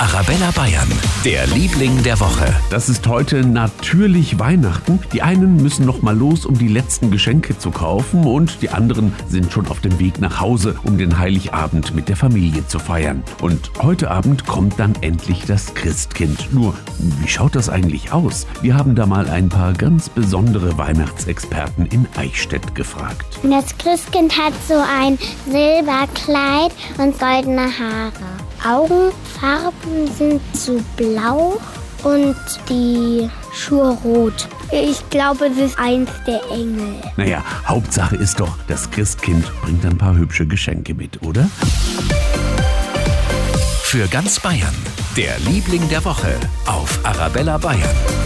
Arabella Bayern, der Liebling der Woche. Das ist heute natürlich Weihnachten. Die einen müssen noch mal los, um die letzten Geschenke zu kaufen und die anderen sind schon auf dem Weg nach Hause, um den Heiligabend mit der Familie zu feiern. Und heute Abend kommt dann endlich das Christkind. Nur, wie schaut das eigentlich aus? Wir haben da mal ein paar ganz besondere Weihnachtsexperten in Eichstätt gefragt. Das Christkind hat so ein Silberkleid und goldene Haare. Augenfarben sind so blau und die Schuhe rot. Ich glaube, es ist eins der Engel. Naja, Hauptsache ist doch, das Christkind bringt ein paar hübsche Geschenke mit, oder? Für ganz Bayern, der Liebling der Woche auf Arabella Bayern.